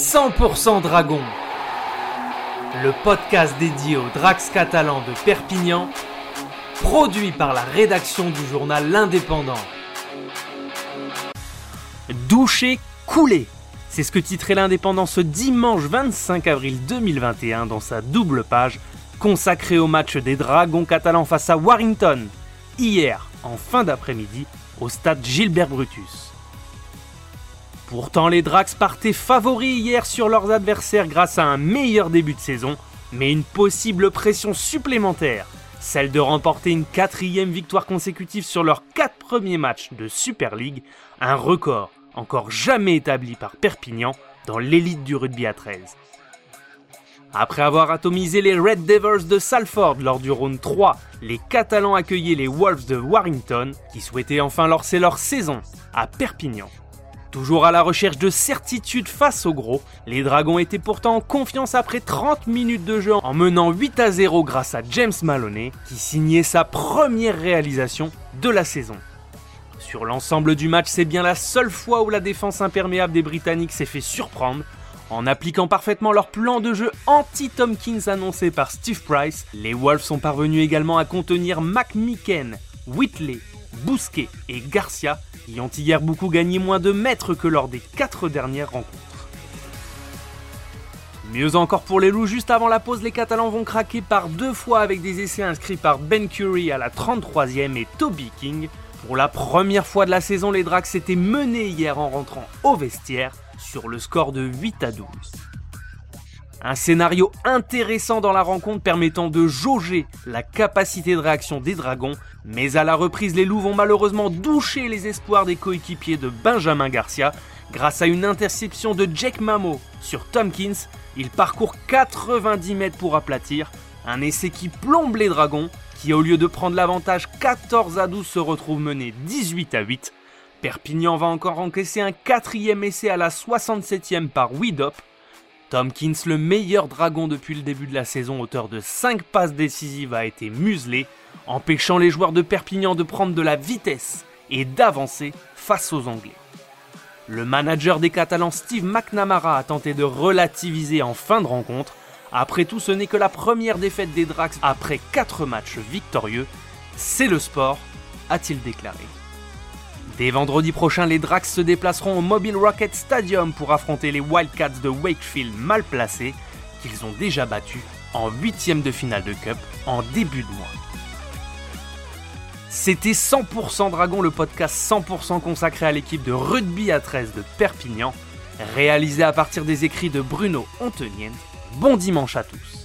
100% Dragon, le podcast dédié aux Drax catalans de Perpignan, produit par la rédaction du journal L'Indépendant. Douché, coulé, c'est ce que titrait l'Indépendant ce dimanche 25 avril 2021 dans sa double page consacrée au match des Dragons catalans face à Warrington, hier en fin d'après-midi au stade Gilbert Brutus. Pourtant, les Drax partaient favoris hier sur leurs adversaires grâce à un meilleur début de saison, mais une possible pression supplémentaire, celle de remporter une quatrième victoire consécutive sur leurs quatre premiers matchs de Super League, un record encore jamais établi par Perpignan dans l'élite du rugby à 13. Après avoir atomisé les Red Devils de Salford lors du round 3, les Catalans accueillaient les Wolves de Warrington, qui souhaitaient enfin lancer leur saison à Perpignan. Toujours à la recherche de certitude face au gros, les Dragons étaient pourtant en confiance après 30 minutes de jeu en menant 8 à 0 grâce à James Maloney qui signait sa première réalisation de la saison. Sur l'ensemble du match, c'est bien la seule fois où la défense imperméable des Britanniques s'est fait surprendre. En appliquant parfaitement leur plan de jeu anti-Tompkins annoncé par Steve Price, les Wolves sont parvenus également à contenir McMicken, Whitley, Bousquet et Garcia qui ont hier beaucoup gagné moins de mètres que lors des quatre dernières rencontres. Mieux encore pour les loups, juste avant la pause, les Catalans vont craquer par deux fois avec des essais inscrits par Ben Curry à la 33e et Toby King. Pour la première fois de la saison, les Dracs s'étaient menés hier en rentrant au vestiaire sur le score de 8 à 12. Un scénario intéressant dans la rencontre permettant de jauger la capacité de réaction des Dragons, mais à la reprise, les loups vont malheureusement doucher les espoirs des coéquipiers de Benjamin Garcia. Grâce à une interception de Jack Mamo sur Tompkins, il parcourt 90 mètres pour aplatir, un essai qui plombe les Dragons, qui au lieu de prendre l'avantage 14 à 12 se retrouve mené 18 à 8. Perpignan va encore encaisser un quatrième essai à la 67e par Widop, Tompkins, le meilleur dragon depuis le début de la saison, auteur de 5 passes décisives, a été muselé, empêchant les joueurs de Perpignan de prendre de la vitesse et d'avancer face aux Anglais. Le manager des Catalans Steve McNamara a tenté de relativiser en fin de rencontre. Après tout, ce n'est que la première défaite des Drax après 4 matchs victorieux. C'est le sport, a-t-il déclaré. Dès vendredi prochain, les Drax se déplaceront au Mobile Rocket Stadium pour affronter les Wildcats de Wakefield mal placés, qu'ils ont déjà battus en huitième de finale de Cup en début de mois. C'était 100% Dragon, le podcast 100% consacré à l'équipe de rugby à 13 de Perpignan, réalisé à partir des écrits de Bruno Ontenien. Bon dimanche à tous.